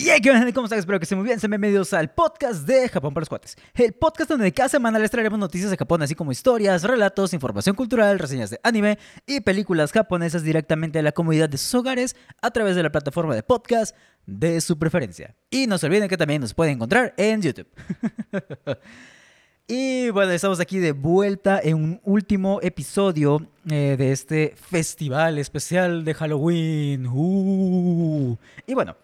Y hey, ¿qué onda? ¿Cómo están? Espero que estén muy bien. Sean bienvenidos al podcast de Japón para los cuates. El podcast donde cada semana les traeremos noticias de Japón, así como historias, relatos, información cultural, reseñas de anime y películas japonesas directamente a la comunidad de sus hogares a través de la plataforma de podcast de su preferencia. Y no se olviden que también nos pueden encontrar en YouTube. y bueno, estamos aquí de vuelta en un último episodio eh, de este festival especial de Halloween. Uh. Y bueno.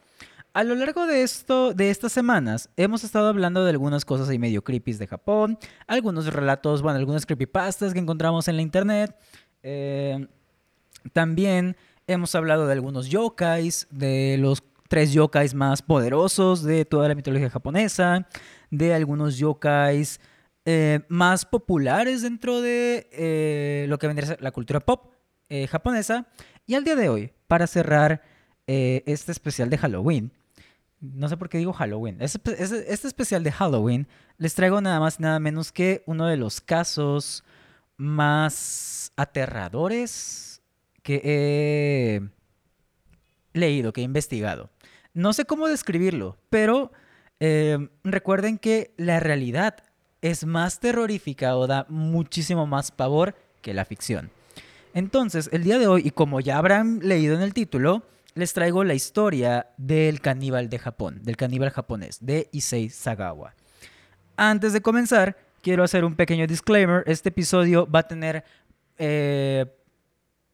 A lo largo de esto, de estas semanas, hemos estado hablando de algunas cosas ahí medio creepy de Japón, algunos relatos, bueno, algunas creepypastas que encontramos en la internet. Eh, también hemos hablado de algunos yokais, de los tres yokais más poderosos de toda la mitología japonesa, de algunos yokais eh, más populares dentro de eh, lo que vendría a ser la cultura pop japonesa. Y al día de hoy, para cerrar este especial de Halloween, no sé por qué digo Halloween. Este, especial de Halloween les traigo nada más y nada menos que uno de los casos más aterradores que he leído, que he investigado. No sé cómo describirlo, pero eh, recuerden que la realidad es más terrorífica o da muchísimo más pavor que la ficción. Entonces, el día de hoy, y como ya habrán leído en el título, les traigo la historia del caníbal de Japón, del caníbal japonés, de Issei Sagawa. Antes de comenzar, quiero hacer un pequeño disclaimer. Este episodio va a tener eh,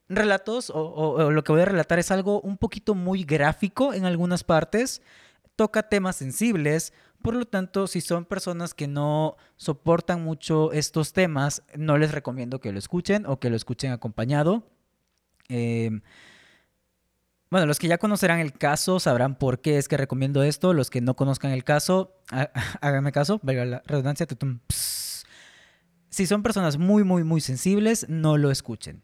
relatos, o, lo que voy a relatar es algo un poquito muy gráfico en algunas partes. Toca temas sensibles, por lo tanto, si son personas que no soportan mucho estos temas, no les recomiendo que lo escuchen o que lo escuchen acompañado. Eh, bueno, los que ya conocerán el caso sabrán por qué es que recomiendo esto. Los que no conozcan el caso, háganme caso, venga la redundancia. Si son personas muy, muy, muy sensibles, no lo escuchen.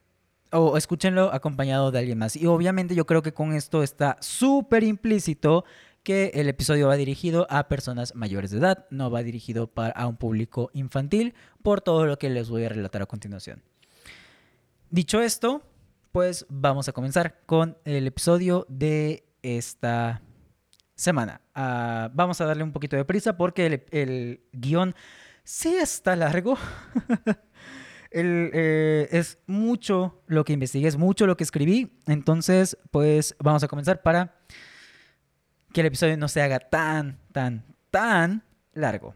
O escúchenlo acompañado de alguien más. Y obviamente yo creo que con esto está súper implícito que el episodio va dirigido a personas mayores de edad, no va dirigido para, a un público infantil, por todo lo que les voy a relatar a continuación. Dicho esto, pues vamos a comenzar con el episodio de esta semana. Ah, vamos a darle un poquito de prisa porque el, guion sí está largo. Eh, es mucho lo que investigué, es mucho lo que escribí. Entonces, pues vamos a comenzar para que el episodio no se haga tan, tan, tan largo.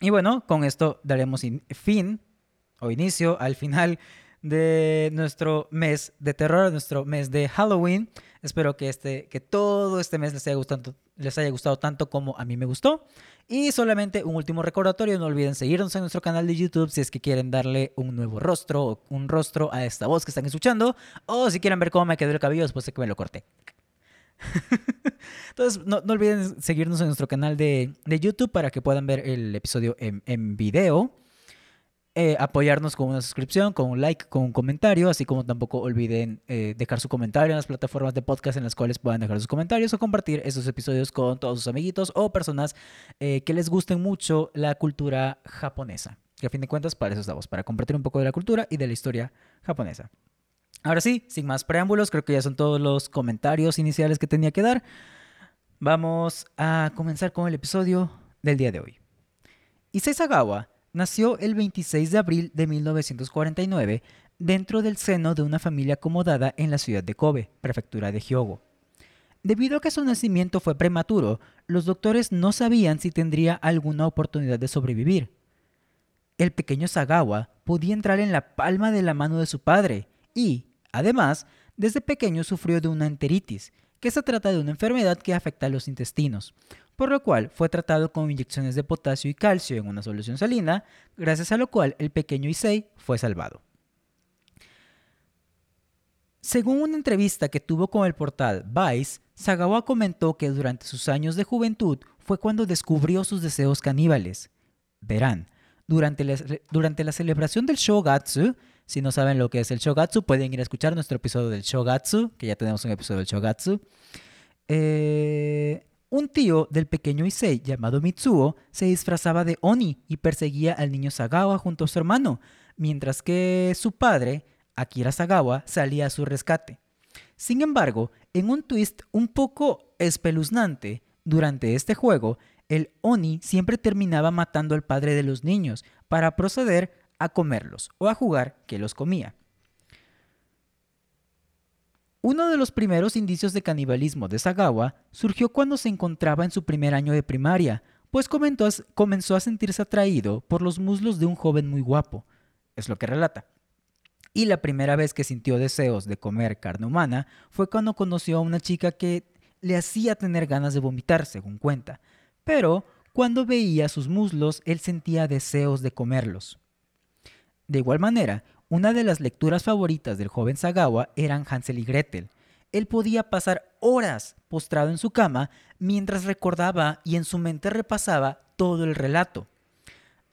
Y bueno, con esto daremos fin o inicio al final de nuestro mes de terror, nuestro mes de Halloween. Espero que, este, que todo este mes les haya, gustado, les haya gustado tanto como a mí me gustó. Y solamente un último recordatorio, no olviden seguirnos en nuestro canal de YouTube si es que quieren darle un nuevo rostro o un rostro a esta voz que están escuchando. O si quieren ver cómo me quedó el cabello después de que me lo corté. Entonces, no, olviden seguirnos en nuestro canal de, YouTube para que puedan ver el episodio en, en video. Eh, apoyarnos con una suscripción, con un like, con un comentario, así como tampoco olviden eh, dejar su comentario en las plataformas de podcast en las cuales puedan dejar sus comentarios o compartir esos episodios con todos sus amiguitos o personas eh, que les gusten mucho la cultura japonesa. Que a fin de cuentas para eso estamos, para compartir un poco de la cultura y de la historia japonesa. Ahora sí, sin más preámbulos, creo que ya son todos los comentarios iniciales que tenía que dar. Vamos a comenzar con el episodio del día de hoy. Issei Sagawa nació el 26 de abril de 1949 dentro del seno de una familia acomodada en la ciudad de Kobe, prefectura de Hyogo. Debido a que su nacimiento fue prematuro, los doctores no sabían si tendría alguna oportunidad de sobrevivir. El pequeño Sagawa podía entrar en la palma de la mano de su padre y, además, desde pequeño sufrió de una enteritis, que se trata de una enfermedad que afecta a los intestinos, por lo cual fue tratado con inyecciones de potasio y calcio en una solución salina, gracias a lo cual el pequeño Issei fue salvado. Según una entrevista que tuvo con el portal Vice, Sagawa comentó que durante sus años de juventud fue cuando descubrió sus deseos caníbales. Verán, durante la, durante la celebración del Shogatsu, si no saben lo que es el Shogatsu, pueden ir a escuchar nuestro episodio del Shogatsu, que ya tenemos un episodio del Shogatsu. Eh, un tío del pequeño Issei, llamado Mitsuo, se disfrazaba de Oni y perseguía al niño Sagawa junto a su hermano, mientras que su padre, Akira Sagawa, salía a su rescate. Sin embargo, en un twist un poco espeluznante, Durante este juego, el Oni siempre terminaba matando al padre de los niños para proceder a comerlos o a jugar que los comía. Uno de los primeros indicios de canibalismo de Sagawa surgió cuando se encontraba en su primer año de primaria, pues comenzó a sentirse atraído por los muslos de un joven muy guapo, es lo que relata. Y la primera vez que sintió deseos de comer carne humana fue cuando conoció a una chica que le hacía tener ganas de vomitar, según cuenta. Pero cuando veía sus muslos, él sentía deseos de comerlos. De igual manera, una de las lecturas favoritas del joven Sagawa eran Hansel y Gretel. Él podía pasar horas postrado en su cama mientras recordaba y en su mente repasaba todo el relato.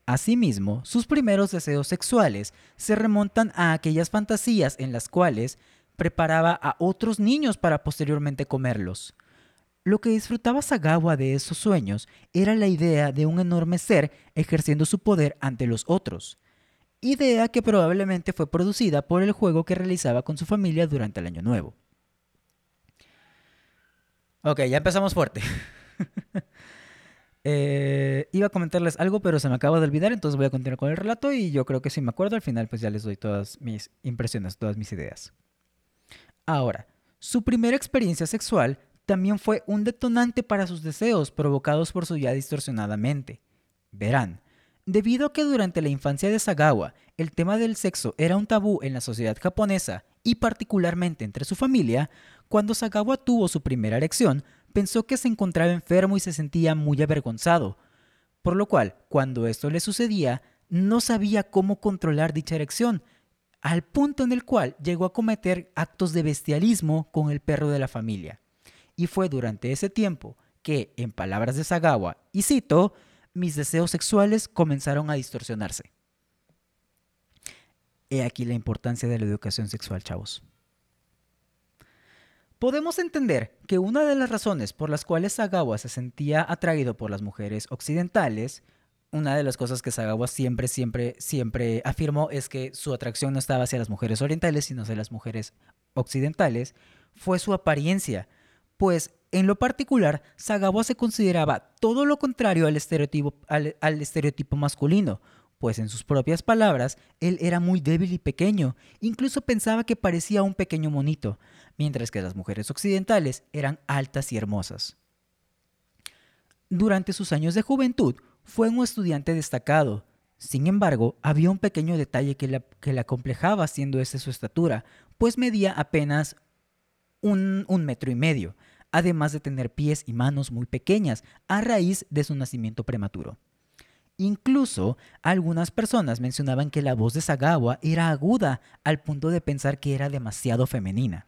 Asimismo, sus primeros deseos sexuales se remontan a aquellas fantasías en las cuales preparaba a otros niños para posteriormente comerlos. Lo que disfrutaba Sagawa de esos sueños era la idea de un enorme ser ejerciendo su poder ante los otros, idea que probablemente fue producida por el juego que realizaba con su familia durante el Año Nuevo. Ok, ya empezamos fuerte. Eh, iba a comentarles algo, pero se me acaba de olvidar, entonces voy a continuar con el relato y yo creo que si me acuerdo al final, pues ya les doy todas mis impresiones, todas mis ideas. Ahora, su primera experiencia sexual también fue un detonante para sus deseos provocados por su ya distorsionada mente. Verán, debido a que durante la infancia de Sagawa el tema del sexo era un tabú en la sociedad japonesa y particularmente entre su familia, cuando Sagawa tuvo su primera erección, pensó que se encontraba enfermo y se sentía muy avergonzado, por lo cual, cuando esto le sucedía, no sabía cómo controlar dicha erección, al punto en el cual llegó a cometer actos de bestialismo con el perro de la familia. Y fue durante ese tiempo que, en palabras de Sagawa, y cito, mis deseos sexuales comenzaron a distorsionarse. He aquí la importancia de la educación sexual, chavos. Podemos entender que una de las razones por las cuales Sagawa se sentía atraído por las mujeres occidentales una de las cosas que Sagawa siempre, siempre, siempre afirmó es que su atracción no estaba hacia las mujeres orientales, sino hacia las mujeres occidentales, fue su apariencia. Pues, en lo particular, Sagawa se consideraba todo lo contrario al estereotipo, masculino, pues en sus propias palabras, él era muy débil y pequeño, incluso pensaba que parecía un pequeño monito, mientras que las mujeres occidentales eran altas y hermosas. Durante sus años de juventud, fue un estudiante destacado. Sin embargo, había un pequeño detalle que la, que acomplejaba siendo esa su estatura, pues medía apenas un, un metro y medio, además de tener pies y manos muy pequeñas a raíz de su nacimiento prematuro. Incluso algunas personas mencionaban que la voz de Sagawa era aguda al punto de pensar que era demasiado femenina.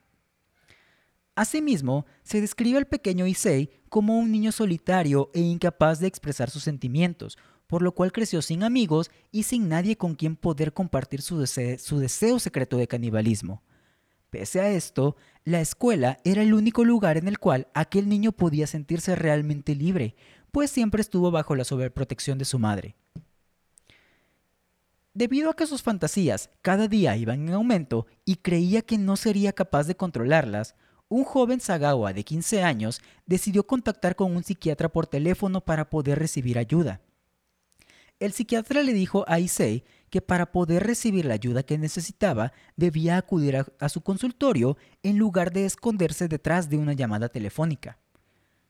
Asimismo, se describe al pequeño Issei como un niño solitario e incapaz de expresar sus sentimientos, por lo cual creció sin amigos y sin nadie con quien poder compartir su, su, deseo secreto de canibalismo. Pese a esto, la escuela era el único lugar en el cual aquel niño podía sentirse realmente libre, pues siempre estuvo bajo la sobreprotección de su madre. Debido a que sus fantasías cada día iban en aumento y creía que no sería capaz de controlarlas, un joven Sagawa de 15 años decidió contactar con un psiquiatra por teléfono para poder recibir ayuda. El psiquiatra le dijo a Issei que para poder recibir la ayuda que necesitaba debía acudir a, su consultorio en lugar de esconderse detrás de una llamada telefónica.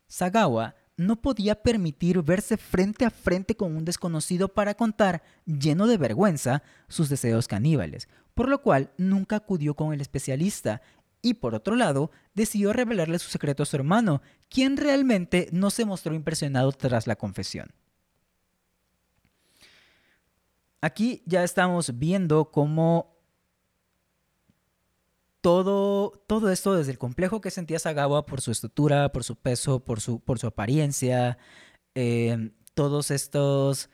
Sagawa no podía permitir verse frente a frente con un desconocido para contar, lleno de vergüenza, sus deseos caníbales, por lo cual nunca acudió con el especialista y por otro lado, decidió revelarle su secreto a su hermano, quien realmente no se mostró impresionado tras la confesión. Aquí ya estamos viendo cómo todo, todo esto, desde el complejo que sentía Sagawa por su estatura, por su peso, por su, por su apariencia, eh, todos estos,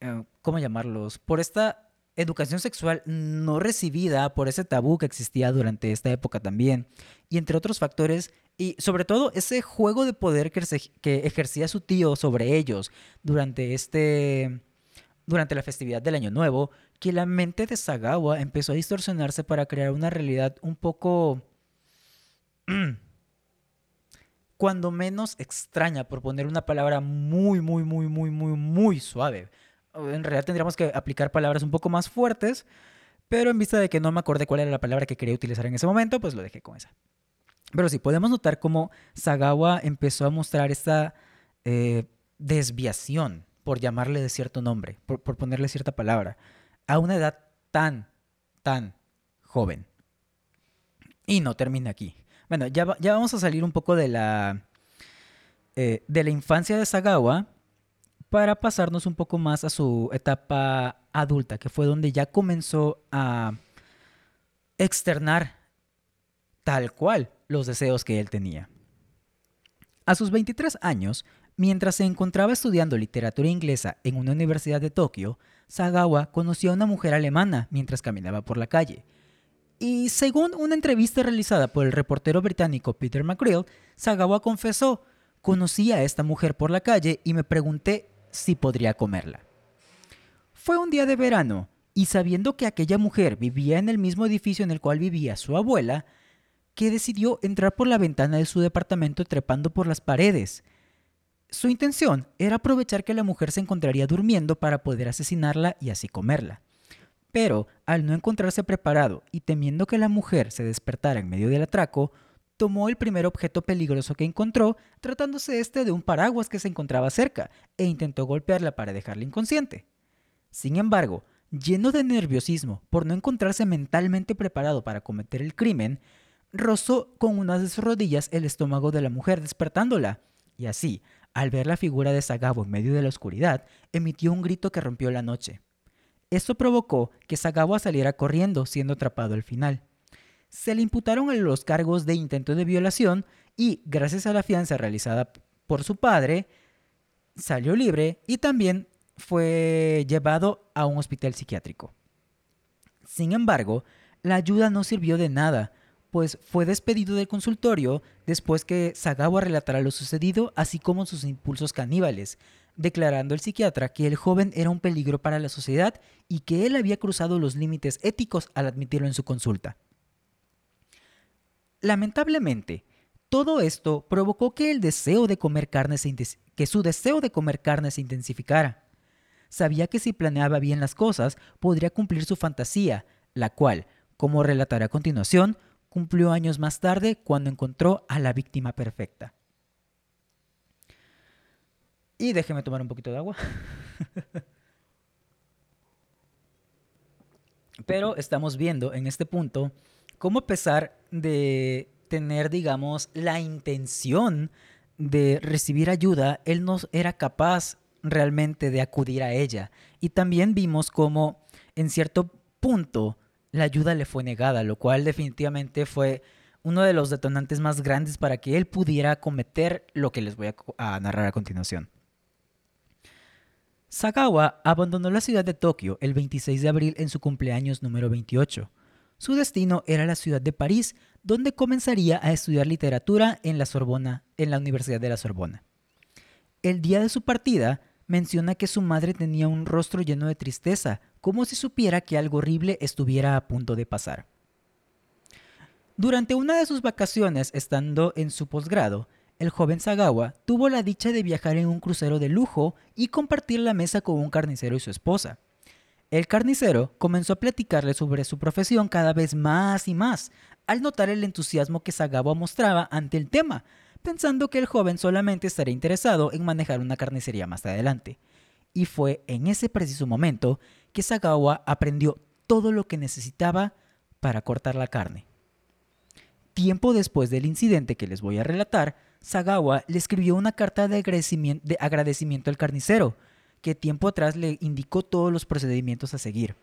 eh, ¿cómo llamarlos? Por esta educación sexual no recibida por ese tabú que existía durante esta época también, y entre otros factores, y sobre todo ese juego de poder que, que ejercía su tío sobre ellos durante este durante la festividad del Año Nuevo, que la mente de Sagawa empezó a distorsionarse para crear una realidad un poco cuando menos extraña, por poner una palabra muy, muy, muy, muy, muy, muy suave. En realidad tendríamos que aplicar palabras un poco más fuertes, pero en vista de que no me acordé cuál era la palabra que quería utilizar en ese momento, pues lo dejé con esa. Pero sí, podemos notar cómo Sagawa empezó a mostrar esta eh, desviación, por llamarle de cierto nombre, por, ponerle cierta palabra, a una edad tan, tan joven. Y no termina aquí. Bueno, ya, ya vamos a salir un poco de la, eh, de la infancia de Sagawa para pasarnos un poco más a su etapa adulta, que fue donde ya comenzó a externar tal cual los deseos que él tenía. A sus 23 años, mientras se encontraba estudiando literatura inglesa en una universidad de Tokio, Sagawa conoció a una mujer alemana mientras caminaba por la calle. Y según una entrevista realizada por el reportero británico Peter McGrill, Sagawa confesó, conocí a esta mujer por la calle y me pregunté si podría comerla. Fue un día de verano, y sabiendo que aquella mujer vivía en el mismo edificio en el cual vivía su abuela, que decidió entrar por la ventana de su departamento trepando por las paredes. Su intención era aprovechar que la mujer se encontraría durmiendo para poder asesinarla y así comerla. Pero, al no encontrarse preparado y temiendo que la mujer se despertara en medio del atraco, tomó el primer objeto peligroso que encontró, tratándose este de un paraguas que se encontraba cerca, e intentó golpearla para dejarla inconsciente. Sin embargo, lleno de nerviosismo por no encontrarse mentalmente preparado para cometer el crimen, rozó con una de sus rodillas el estómago de la mujer despertándola, y así, al ver la figura de Sagabo en medio de la oscuridad, emitió un grito que rompió la noche. Esto provocó que Sagabo saliera corriendo, siendo atrapado al final. Se le imputaron los cargos de intento de violación y, gracias a la fianza realizada por su padre, salió libre y también fue llevado a un hospital psiquiátrico. Sin embargo, la ayuda no sirvió de nada, pues fue despedido del consultorio después que Sagawa relatara lo sucedido, así como sus impulsos caníbales, declarando el psiquiatra que el joven era un peligro para la sociedad y que él había cruzado los límites éticos al admitirlo en su consulta. Lamentablemente, todo esto provocó que el deseo de comer carne que su deseo de comer carne se intensificara. Sabía que si planeaba bien las cosas, podría cumplir su fantasía, la cual, como relataré a continuación, cumplió años más tarde cuando encontró a la víctima perfecta. Y déjeme tomar un poquito de agua. Pero estamos viendo en este punto cómo a pesar de tener, digamos, la intención de recibir ayuda, él no era capaz realmente de acudir a ella. Y también vimos cómo en cierto punto la ayuda le fue negada, lo cual definitivamente fue uno de los detonantes más grandes para que él pudiera cometer lo que les voy a, narrar a continuación. Sagawa abandonó la ciudad de Tokio el 26 de abril en su cumpleaños número 28. Su destino era la ciudad de París, donde comenzaría a estudiar literatura en la Sorbona, en la Universidad de la Sorbona. El día de su partida, menciona que su madre tenía un rostro lleno de tristeza, como si supiera que algo horrible estuviera a punto de pasar. Durante una de sus vacaciones, estando en su posgrado, el joven Sagawa tuvo la dicha de viajar en un crucero de lujo y compartir la mesa con un carnicero y su esposa. El carnicero comenzó a platicarle sobre su profesión cada vez más y más, al notar el entusiasmo que Sagawa mostraba ante el tema, pensando que el joven solamente estaría interesado en manejar una carnicería más adelante. Y fue en ese preciso momento que Sagawa aprendió todo lo que necesitaba para cortar la carne. Tiempo después del incidente que les voy a relatar, Sagawa le escribió una carta de agradecimiento, de agradecimiento al carnicero, que tiempo atrás le indicó todos los procedimientos a seguir.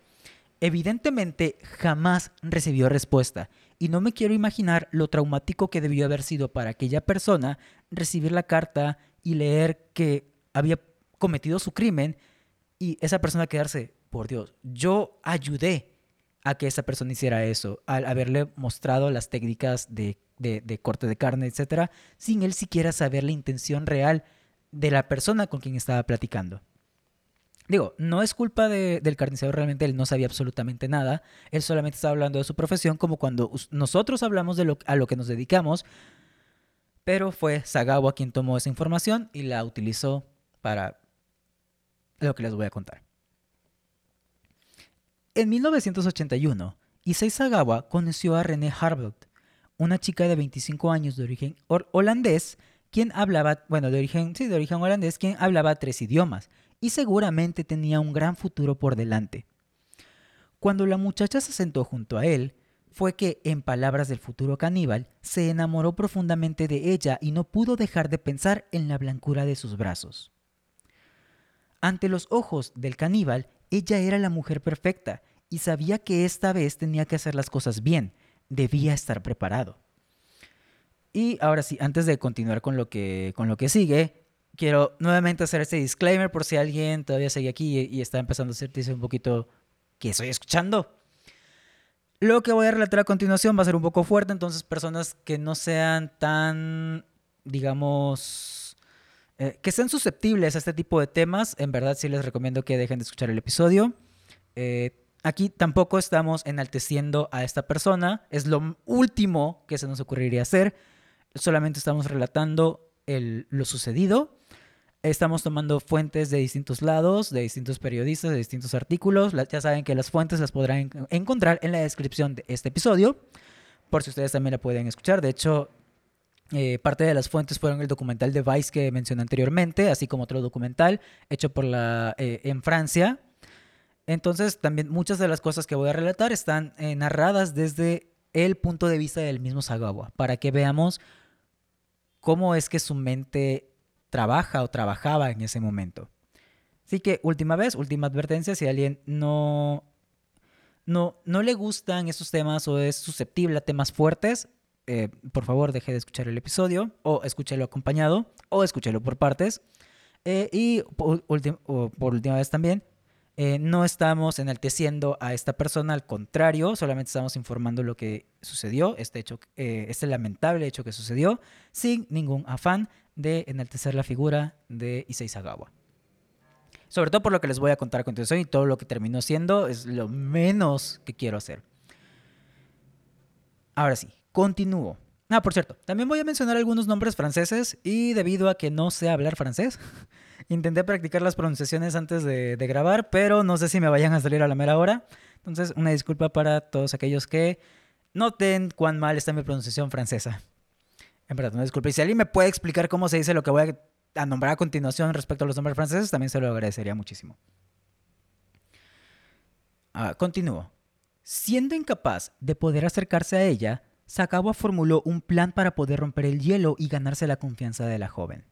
Evidentemente jamás recibió respuesta y no me quiero imaginar lo traumático que debió haber sido para aquella persona recibir la carta y leer que había cometido su crimen y esa persona quedarse, por Dios, yo ayudé a que esa persona hiciera eso, al haberle mostrado las técnicas de, de corte de carne, etcétera, sin él siquiera saber la intención real de la persona con quien estaba platicando. Digo, no es culpa del carnicero, realmente él no sabía absolutamente nada, él solamente estaba hablando de su profesión como cuando nosotros hablamos de lo, a lo que nos dedicamos, pero fue Sagawa quien tomó esa información y la utilizó para lo que les voy a contar. En 1981, Issei Sagawa conoció a René Harvelt, una chica de 25 años de origen holandés, quien hablaba, bueno, de origen, sí, de origen holandés, quien hablaba tres idiomas y seguramente tenía un gran futuro por delante. Cuando la muchacha se sentó junto a él, fue que, en palabras del futuro caníbal, se enamoró profundamente de ella y no pudo dejar de pensar en la blancura de sus brazos. Ante los ojos del caníbal, ella era la mujer perfecta y sabía que esta vez tenía que hacer las cosas bien, debía estar preparado. Y ahora sí, antes de continuar con lo que, con lo que sigue, quiero nuevamente hacer este disclaimer por si alguien todavía sigue aquí y, está empezando a sentirse un poquito que estoy escuchando. Lo que voy a relatar a continuación va a ser un poco fuerte, entonces personas que no sean tan, digamos, eh, que sean susceptibles a este tipo de temas, en verdad sí les recomiendo que dejen de escuchar el episodio. Eh, aquí tampoco estamos enalteciendo a esta persona, es lo último que se nos ocurriría hacer, solamente estamos relatando lo sucedido Estamos tomando fuentes de distintos lados, de distintos periodistas, de distintos artículos. Ya saben que las fuentes las podrán encontrar en la descripción de este episodio, por si ustedes también la pueden escuchar. De hecho, eh, parte de las fuentes fueron el documental de Vice que mencioné anteriormente, así como otro documental hecho por la, eh, en Francia. Entonces, también muchas de las cosas que voy a relatar están eh, narradas desde el punto de vista del mismo Sagawa, para que veamos cómo es que su mente trabaja o trabajaba en ese momento. Así que última vez, última advertencia, si alguien no, no, no le gustan esos temas o es susceptible a temas fuertes, eh, por favor deje de escuchar el episodio o escúchelo acompañado o escúchelo por partes. Eh, y por, por, última vez también, eh, no estamos enalteciendo a esta persona, al contrario, solamente estamos informando lo que sucedió, este, hecho, este lamentable hecho que sucedió, sin ningún afán de enaltecer la figura de Issei Sagawa. Sobre todo por lo que les voy a contar a continuación y todo lo que terminó siendo es lo menos que quiero hacer. Ahora sí, continúo. Ah, por cierto, también voy a mencionar algunos nombres franceses y debido a que no sé hablar francés, intenté practicar las pronunciaciones antes de, de, grabar, pero no sé si me vayan a salir a la mera hora. Entonces, una disculpa para todos aquellos que noten cuán mal está mi pronunciación francesa. En verdad, no disculpe. Y si alguien me puede explicar cómo se dice lo que voy a, nombrar a continuación respecto a los nombres franceses, también se lo agradecería muchísimo. Ah, continúo. Siendo incapaz de poder acercarse a ella, Sakawa formuló un plan para poder romper el hielo y ganarse la confianza de la joven.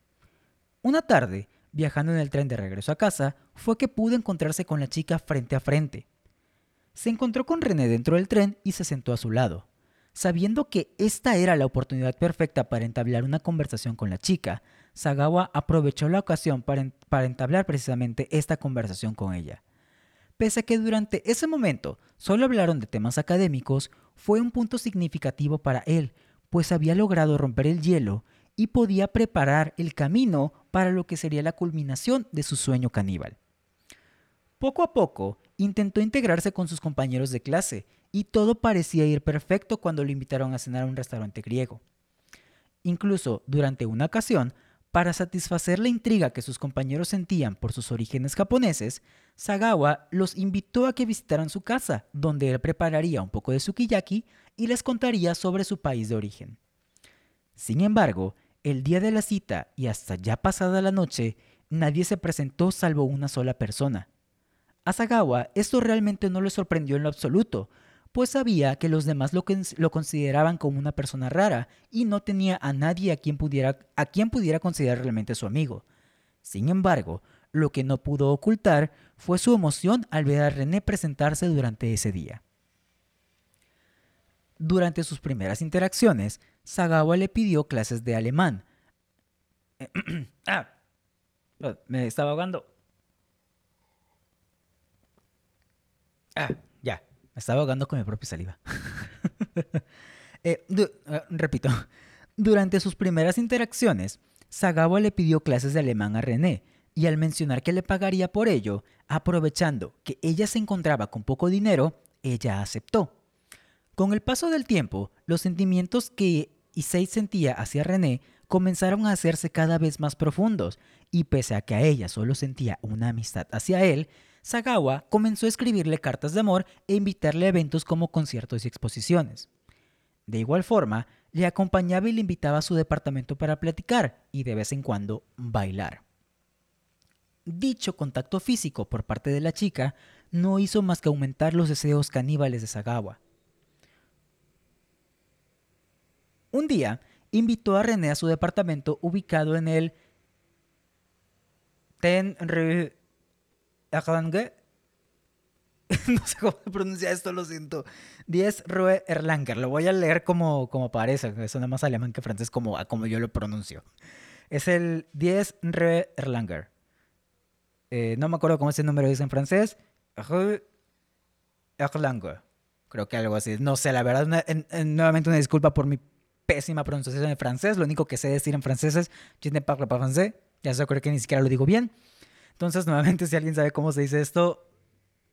Una tarde, viajando en el tren de regreso a casa, fue que pudo encontrarse con la chica frente a frente. Se encontró con René dentro del tren y se sentó a su lado. Sabiendo que esta era la oportunidad perfecta para entablar una conversación con la chica, Sagawa aprovechó la ocasión para, entablar precisamente esta conversación con ella. Pese a que durante ese momento solo hablaron de temas académicos, fue un punto significativo para él, pues había logrado romper el hielo y podía preparar el camino para lo que sería la culminación de su sueño caníbal. Poco a poco, intentó integrarse con sus compañeros de clase y todo parecía ir perfecto cuando lo invitaron a cenar a un restaurante griego. Incluso durante una ocasión, para satisfacer la intriga que sus compañeros sentían por sus orígenes japoneses, Sagawa los invitó a que visitaran su casa, donde él prepararía un poco de sukiyaki y les contaría sobre su país de origen. Sin embargo, el día de la cita y hasta ya pasada la noche, nadie se presentó salvo una sola persona. A Sagawa esto realmente no le sorprendió en lo absoluto, pues sabía que los demás lo, lo, consideraban como una persona rara y no tenía a nadie a quien, pudiera, a quien pudiera considerar realmente su amigo. Sin embargo, lo que no pudo ocultar fue su emoción al ver a René presentarse durante ese día. Durante sus primeras interacciones, Sagawa le pidió clases de alemán. ah, me estaba ahogando. Ah, me estaba ahogando con mi propia saliva. Eh, eh, repito, durante sus primeras interacciones, Sagawa le pidió clases de alemán a René y al mencionar que le pagaría por ello, aprovechando que ella se encontraba con poco dinero, ella aceptó. Con el paso del tiempo, los sentimientos que Issei sentía hacia René comenzaron a hacerse cada vez más profundos, y pese a que a ella solo sentía una amistad hacia él, Sagawa comenzó a escribirle cartas de amor e invitarle a eventos como conciertos y exposiciones. De igual forma, le acompañaba y le invitaba a su departamento para platicar y de vez en cuando bailar. Dicho contacto físico por parte de la chica no hizo más que aumentar los deseos caníbales de Sagawa. Un día, invitó a René a su departamento ubicado en el Ten Rue no sé cómo se pronuncia esto, lo siento. 10 Rue Erlanger. Lo voy a leer como, como parece, suena más alemán que francés como, como yo lo pronuncio. Es el 10 Rue Erlanger. Eh, no me acuerdo cómo ese número dice en francés. Rue Erlanger. Creo que algo así. No sé, la verdad, nuevamente una disculpa por mi pésima pronunciación en francés. Lo único que sé decir en francés es Je ne parle pas. Ya sé, creo que ni siquiera lo digo bien. Entonces, nuevamente, si alguien sabe cómo se dice esto,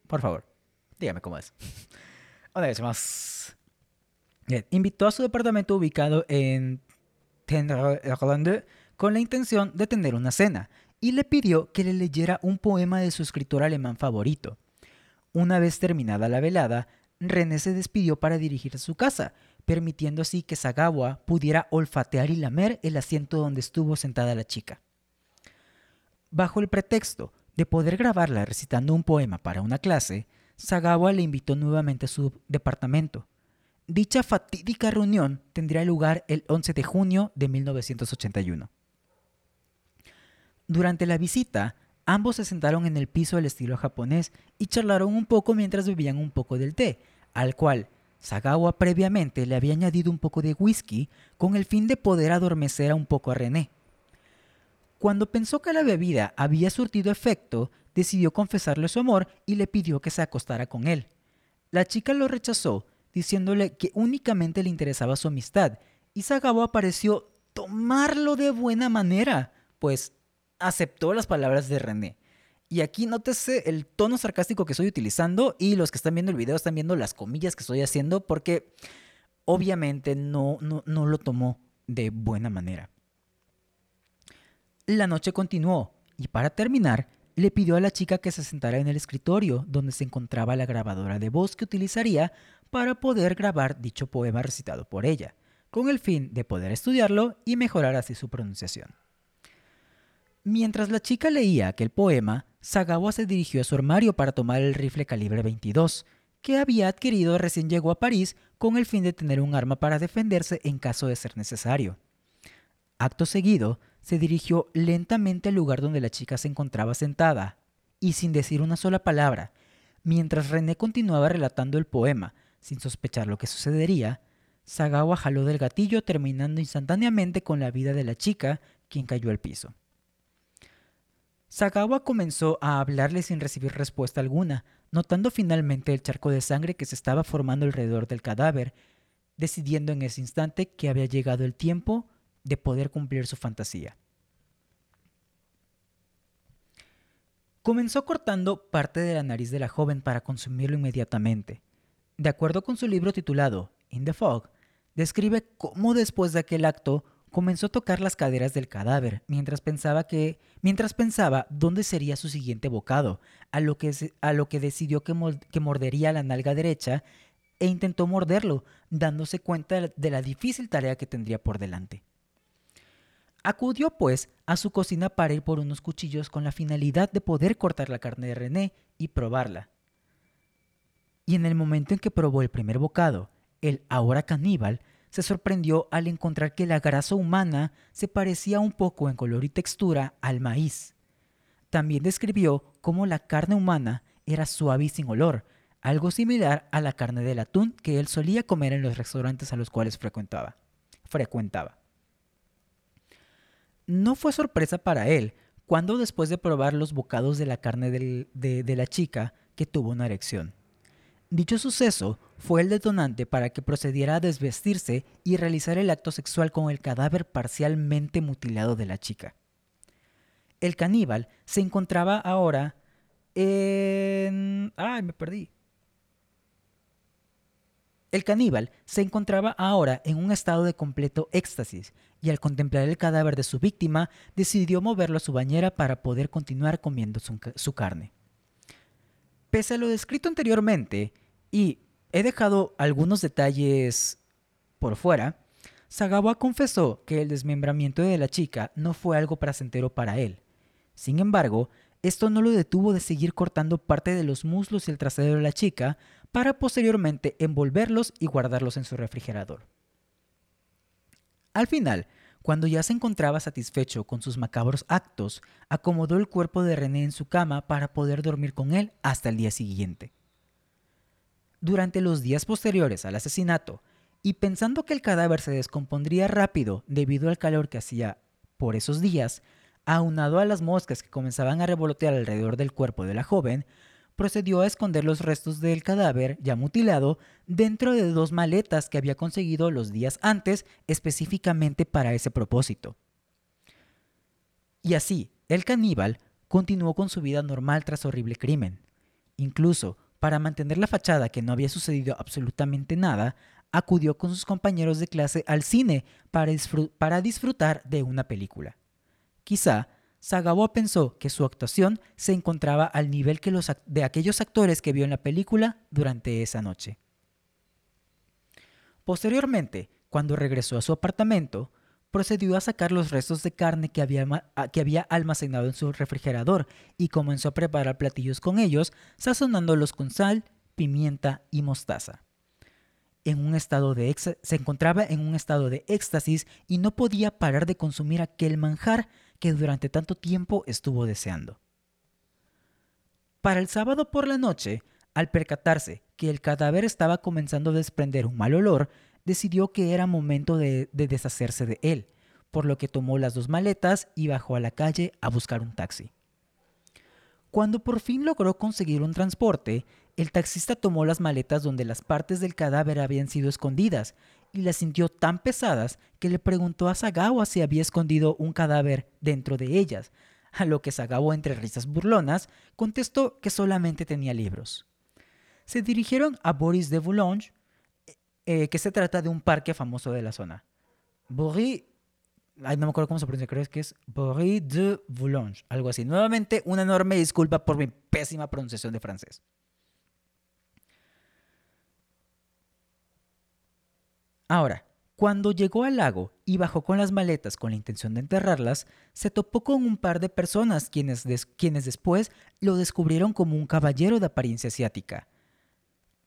por favor, dígame cómo es. Una vez más. Invitó a su departamento ubicado en Tenderlande con la intención de tener una cena y le pidió que le leyera un poema de su escritor alemán favorito. Una vez terminada la velada, René se despidió para dirigirse a su casa, permitiendo así que Sagawa pudiera olfatear y lamer el asiento donde estuvo sentada la chica. Bajo el pretexto de poder grabarla recitando un poema para una clase, Sagawa le invitó nuevamente a su departamento. Dicha fatídica reunión tendría lugar el 11 de junio de 1981. Durante la visita, ambos se sentaron en el piso del estilo japonés y charlaron un poco mientras bebían un poco del té, al cual Sagawa previamente le había añadido un poco de whisky con el fin de poder adormecer un poco a René. Cuando pensó que la bebida había surtido efecto, decidió confesarle su amor y le pidió que se acostara con él. La chica lo rechazó, diciéndole que únicamente le interesaba su amistad, y Sagawa pareció tomarlo de buena manera, pues aceptó las palabras de René. Y aquí nótese el tono sarcástico que estoy utilizando y los que están viendo el video están viendo las comillas que estoy haciendo porque obviamente no, no, no lo tomó de buena manera. La noche continuó y para terminar le pidió a la chica que se sentara en el escritorio donde se encontraba la grabadora de voz que utilizaría para poder grabar dicho poema recitado por ella, con el fin de poder estudiarlo y mejorar así su pronunciación. Mientras la chica leía aquel poema, Sagawa se dirigió a su armario para tomar el rifle calibre 22, que había adquirido recién llegó a París con el fin de tener un arma para defenderse en caso de ser necesario. Acto seguido, se dirigió lentamente al lugar donde la chica se encontraba sentada, y sin decir una sola palabra, mientras René continuaba relatando el poema, sin sospechar lo que sucedería, Sagawa jaló del gatillo terminando instantáneamente con la vida de la chica, quien cayó al piso. Sagawa comenzó a hablarle sin recibir respuesta alguna, notando finalmente el charco de sangre que se estaba formando alrededor del cadáver, decidiendo en ese instante que había llegado el tiempo de poder cumplir su fantasía. Comenzó cortando parte de la nariz de la joven para consumirlo inmediatamente. De acuerdo con su libro titulado In the Fog, describe cómo después de aquel acto comenzó a tocar las caderas del cadáver mientras pensaba que mientras pensaba dónde sería su siguiente bocado, a lo que, a lo que decidió que, que mordería la nalga derecha e intentó morderlo, dándose cuenta de la difícil tarea que tendría por delante. Acudió pues a su cocina para ir por unos cuchillos con la finalidad de poder cortar la carne de René y probarla. Y en el momento en que probó el primer bocado, el ahora caníbal se sorprendió al encontrar que la grasa humana se parecía un poco en color y textura al maíz. También describió cómo la carne humana era suave y sin olor, algo similar a la carne del atún que él solía comer en los restaurantes a los cuales frecuentaba. frecuentaba. No fue sorpresa para él cuando después de probar los bocados de la carne de, la chica que tuvo una erección. Dicho suceso fue el detonante para que procediera a desvestirse y realizar el acto sexual con el cadáver parcialmente mutilado de la chica. El caníbal se encontraba ahora en... ¡Ay, me perdí! El caníbal se encontraba ahora en un estado de completo éxtasis y al contemplar el cadáver de su víctima decidió moverlo a su bañera para poder continuar comiendo su, carne. Pese a lo descrito anteriormente, y he dejado algunos detalles por fuera, Sagawa confesó que el desmembramiento de la chica no fue algo placentero para él. Sin embargo, esto no lo detuvo de seguir cortando parte de los muslos y el trasero de la chica para posteriormente envolverlos y guardarlos en su refrigerador. Al final, cuando ya se encontraba satisfecho con sus macabros actos, acomodó el cuerpo de René en su cama para poder dormir con él hasta el día siguiente. Durante los días posteriores al asesinato, y pensando que el cadáver se descompondría rápido debido al calor que hacía por esos días, aunado a las moscas que comenzaban a revolotear alrededor del cuerpo de la joven, procedió a esconder los restos del cadáver ya mutilado dentro de dos maletas que había conseguido los días antes específicamente para ese propósito. Y así, el caníbal continuó con su vida normal tras horrible crimen. Incluso, para mantener la fachada que no había sucedido absolutamente nada, acudió con sus compañeros de clase al cine para, para disfrutar de una película. Quizá Sagawa pensó que su actuación se encontraba al nivel que los, de aquellos actores que vio en la película durante esa noche. Posteriormente, cuando regresó a su apartamento, procedió a sacar los restos de carne que había, que había, almacenado en su refrigerador y comenzó a preparar platillos con ellos, sazonándolos con sal, pimienta y mostaza. En un estado de se encontraba en un estado de éxtasis y no podía parar de consumir aquel manjar que durante tanto tiempo estuvo deseando. Para el sábado por la noche, al percatarse que el cadáver estaba comenzando a desprender un mal olor, decidió que era momento de, deshacerse de él, por lo que tomó las dos maletas y bajó a la calle a buscar un taxi. Cuando por fin logró conseguir un transporte, el taxista tomó las maletas donde las partes del cadáver habían sido escondidas y las sintió tan pesadas que le preguntó a Sagawa si había escondido un cadáver dentro de ellas, a lo que Sagawa entre risas burlonas contestó que solamente tenía libros. Se dirigieron a Boris de Boulogne, eh, que se trata de un parque famoso de la zona. Boris, ay, no me acuerdo cómo se pronuncia, creo que es Boris de Boulogne, algo así. Nuevamente, una enorme disculpa por mi pésima pronunciación de francés. Ahora, cuando llegó al lago y bajó con las maletas con la intención de enterrarlas, se topó con un par de personas quienes, quienes después lo descubrieron como un caballero de apariencia asiática,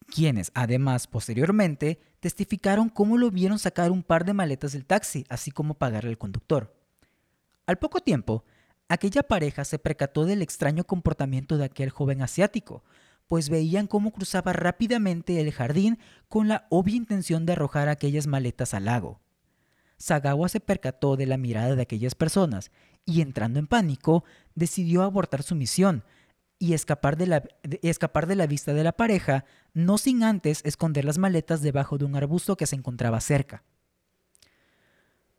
quienes además posteriormente testificaron cómo lo vieron sacar un par de maletas del taxi, así como pagarle al conductor. Al poco tiempo, aquella pareja se percató del extraño comportamiento de aquel joven asiático, pues veían cómo cruzaba rápidamente el jardín con la obvia intención de arrojar aquellas maletas al lago. Sagawa se percató de la mirada de aquellas personas y entrando en pánico decidió abortar su misión y escapar de, la, escapar de la vista de la pareja, no sin antes esconder las maletas debajo de un arbusto que se encontraba cerca.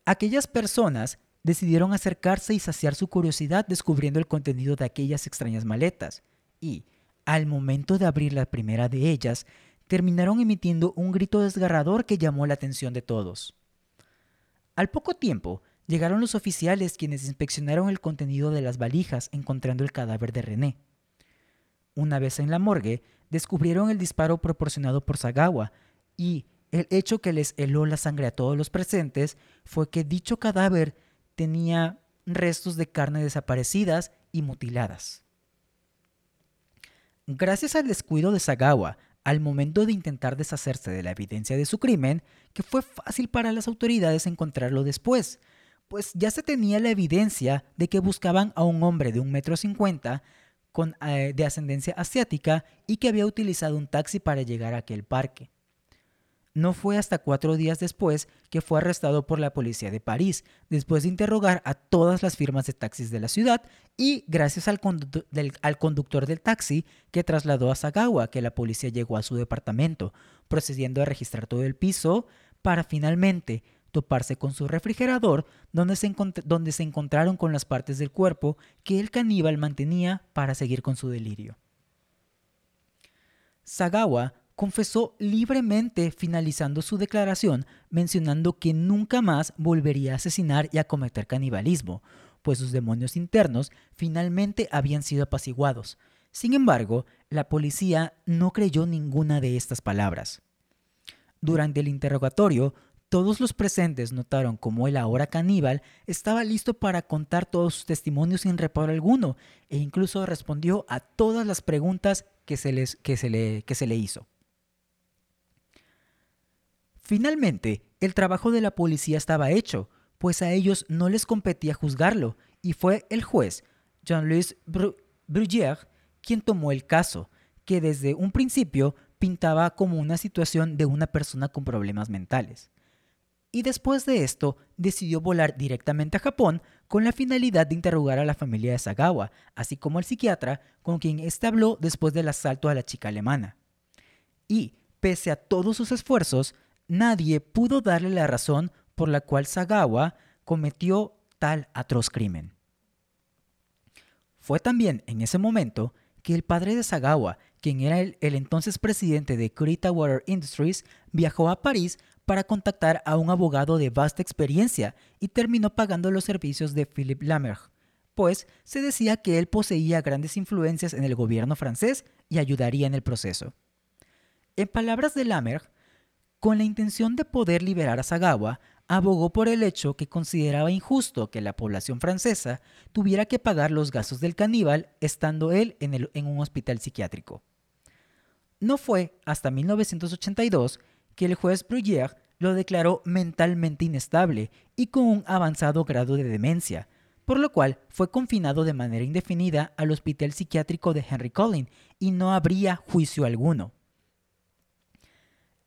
Aquellas personas decidieron acercarse y saciar su curiosidad descubriendo el contenido de aquellas extrañas maletas, y, al momento de abrir la primera de ellas, terminaron emitiendo un grito desgarrador que llamó la atención de todos. Al poco tiempo, llegaron los oficiales quienes inspeccionaron el contenido de las valijas encontrando el cadáver de René. Una vez en la morgue, descubrieron el disparo proporcionado por Sagawa y el hecho que les heló la sangre a todos los presentes fue que dicho cadáver tenía restos de carne desaparecidas y mutiladas. Gracias al descuido de Sagawa al momento de intentar deshacerse de la evidencia de su crimen, que fue fácil para las autoridades encontrarlo después, pues ya se tenía la evidencia de que buscaban a un hombre de un metro cincuenta eh, de ascendencia asiática y que había utilizado un taxi para llegar a aquel parque. No fue hasta cuatro días después que fue arrestado por la policía de París, después de interrogar a todas las firmas de taxis de la ciudad y gracias al, conductor del taxi que trasladó a Sagawa que la policía llegó a su departamento, procediendo a registrar todo el piso para finalmente toparse con su refrigerador donde se, donde se encontraron con las partes del cuerpo que el caníbal mantenía para seguir con su delirio. Sagawa confesó libremente finalizando su declaración mencionando que nunca más volvería a asesinar y a cometer canibalismo, pues sus demonios internos finalmente habían sido apaciguados. Sin embargo, la policía no creyó ninguna de estas palabras. Durante el interrogatorio, todos los presentes notaron cómo el ahora caníbal estaba listo para contar todos sus testimonios sin reparo alguno e incluso respondió a todas las preguntas que se, les, que se, le, que se le hizo. Finalmente, el trabajo de la policía estaba hecho, pues a ellos no les competía juzgarlo, y fue el juez, Jean-Louis Brugier, quien tomó el caso, que desde un principio pintaba como una situación de una persona con problemas mentales y después de esto decidió volar directamente a Japón con la finalidad de interrogar a la familia de Sagawa, así como al psiquiatra con quien éste habló después del asalto a la chica alemana. Y, pese a todos sus esfuerzos, nadie pudo darle la razón por la cual Sagawa cometió tal atroz crimen. Fue también en ese momento que el padre de Sagawa, quien era el, entonces presidente de Kurita Water Industries, viajó a París para contactar a un abogado de vasta experiencia y terminó pagando los servicios de Philippe Lamerge, pues se decía que él poseía grandes influencias en el gobierno francés y ayudaría en el proceso. En palabras de Lamerge, con la intención de poder liberar a Sagawa, abogó por el hecho que consideraba injusto que la población francesa tuviera que pagar los gastos del caníbal estando él en, en un hospital psiquiátrico. No fue hasta 1982 que el juez Bruyère lo declaró mentalmente inestable y con un avanzado grado de demencia, por lo cual fue confinado de manera indefinida al hospital psiquiátrico de Henry Collin y no habría juicio alguno.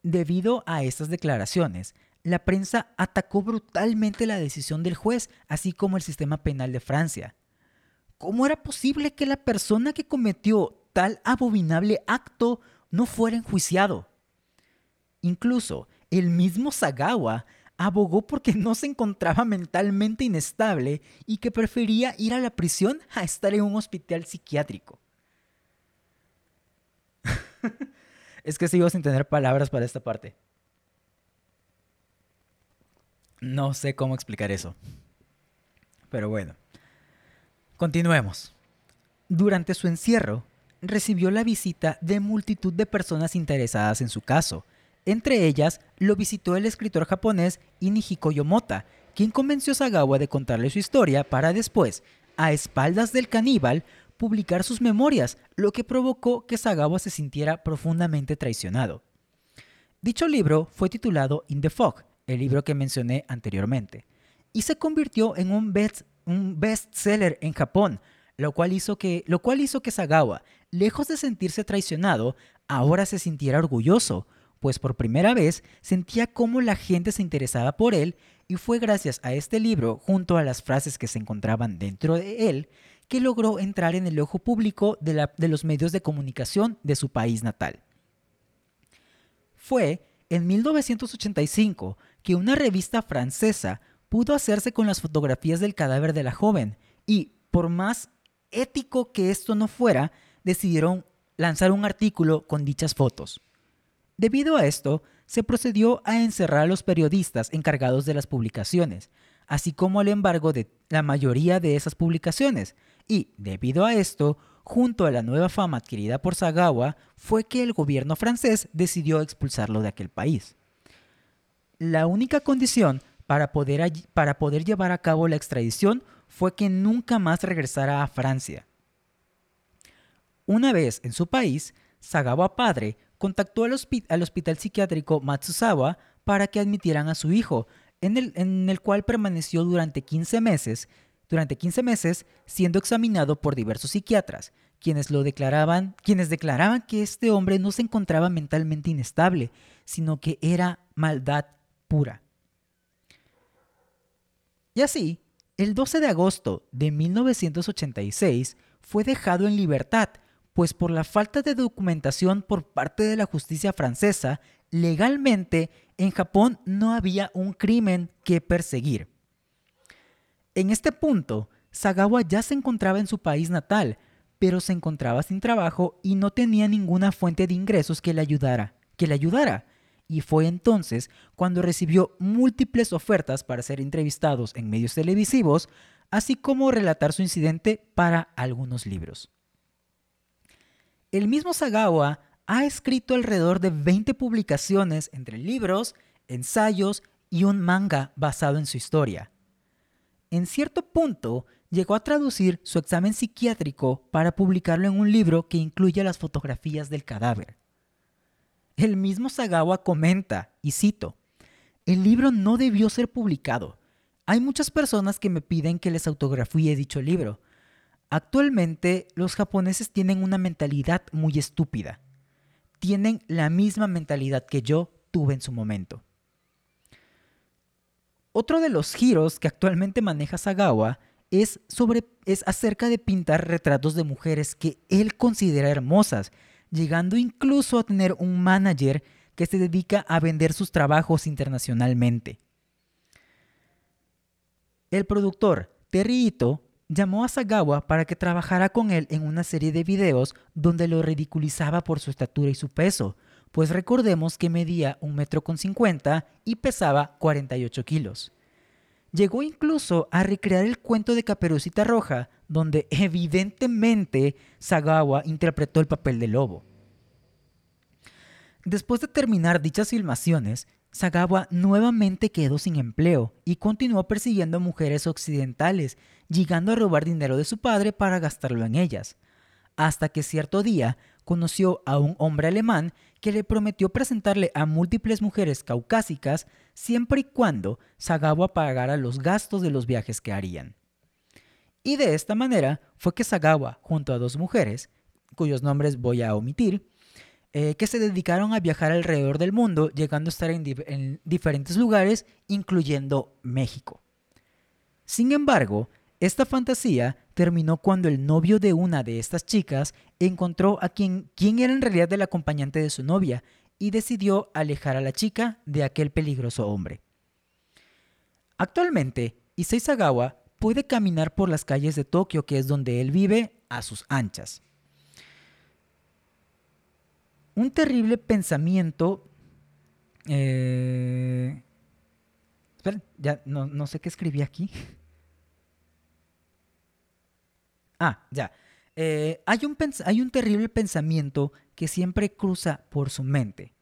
Debido a estas declaraciones, la prensa atacó brutalmente la decisión del juez, así como el sistema penal de Francia. ¿Cómo era posible que la persona que cometió tal abominable acto no fuera enjuiciado? Incluso el mismo Sagawa abogó porque no se encontraba mentalmente inestable y que prefería ir a la prisión a estar en un hospital psiquiátrico. es que sigo sin tener palabras para esta parte. No sé cómo explicar eso. Pero bueno. Continuemos. Durante su encierro, recibió la visita de multitud de personas interesadas en su caso, entre ellas, lo visitó el escritor japonés Inihiko Yomota, quien convenció a Sagawa de contarle su historia para después, a espaldas del caníbal, publicar sus memorias, lo que provocó que Sagawa se sintiera profundamente traicionado. Dicho libro fue titulado In the Fog, el libro que mencioné anteriormente, y se convirtió en un, best, un bestseller en Japón, lo cual, hizo que, lo cual hizo que Sagawa, lejos de sentirse traicionado, ahora se sintiera orgulloso, pues por primera vez sentía cómo la gente se interesaba por él y fue gracias a este libro, junto a las frases que se encontraban dentro de él, que logró entrar en el ojo público de, los medios de comunicación de su país natal. Fue en 1985 que una revista francesa pudo hacerse con las fotografías del cadáver de la joven y, por más ético que esto no fuera, decidieron lanzar un artículo con dichas fotos. Debido a esto, se procedió a encerrar a los periodistas encargados de las publicaciones, así como al embargo de la mayoría de esas publicaciones, y, debido a esto, junto a la nueva fama adquirida por Sagawa, fue que el gobierno francés decidió expulsarlo de aquel país. La única condición para poder, para poder llevar a cabo la extradición fue que nunca más regresara a Francia. Una vez en su país, Sagawa padre contactó al, hospital psiquiátrico Matsuzawa para que admitieran a su hijo, en el, en el cual permaneció durante 15 meses, durante 15 meses siendo examinado por diversos psiquiatras, quienes lo declaraban, quienes declaraban que este hombre no se encontraba mentalmente inestable, sino que era maldad pura. Y así, el 12 de agosto de 1986 fue dejado en libertad pues por la falta de documentación por parte de la justicia francesa, legalmente en Japón no había un crimen que perseguir. En este punto, Sagawa ya se encontraba en su país natal, pero se encontraba sin trabajo y no tenía ninguna fuente de ingresos que le ayudara que le ayudara. Y fue entonces cuando recibió múltiples ofertas para ser entrevistados en medios televisivos, así como relatar su incidente para algunos libros. El mismo Sagawa ha escrito alrededor de 20 publicaciones entre libros, ensayos y un manga basado en su historia. En cierto punto, llegó a traducir su examen psiquiátrico para publicarlo en un libro que incluye las fotografías del cadáver. El mismo Sagawa comenta, y cito, el libro no debió ser publicado. Hay muchas personas que me piden que les autografíe dicho libro. Actualmente los japoneses tienen una mentalidad muy estúpida. Tienen la misma mentalidad que yo tuve en su momento. Otro de los giros que actualmente maneja Sagawa es, acerca de pintar retratos de mujeres que él considera hermosas, llegando incluso a tener un manager que se dedica a vender sus trabajos internacionalmente. El productor Terry Ito llamó a Sagawa para que trabajara con él en una serie de videos donde lo ridiculizaba por su estatura y su peso, pues recordemos que medía un metro con cincuenta y pesaba 48 kilos. Llegó incluso a recrear el cuento de Caperucita Roja, donde evidentemente Sagawa interpretó el papel de lobo. Después de terminar dichas filmaciones, Sagawa nuevamente quedó sin empleo y continuó persiguiendo mujeres occidentales, llegando a robar dinero de su padre para gastarlo en ellas, hasta que cierto día conoció a un hombre alemán que le prometió presentarle a múltiples mujeres caucásicas siempre y cuando Sagawa pagara los gastos de los viajes que harían. Y de esta manera fue que Sagawa, junto a dos mujeres, cuyos nombres voy a omitir, eh, que se dedicaron a viajar alrededor del mundo, llegando a estar en diferentes lugares, incluyendo México. Sin embargo, esta fantasía terminó cuando el novio de una de estas chicas encontró a quien, era en realidad el acompañante de su novia y decidió alejar a la chica de aquel peligroso hombre. Actualmente, Issei Sagawa puede caminar por las calles de Tokio, que es donde él vive, a sus anchas. Un terrible pensamiento... Eh... ya no, no sé qué escribí aquí. Ah, ya. Eh, hay, un hay un terrible pensamiento que siempre cruza por su mente.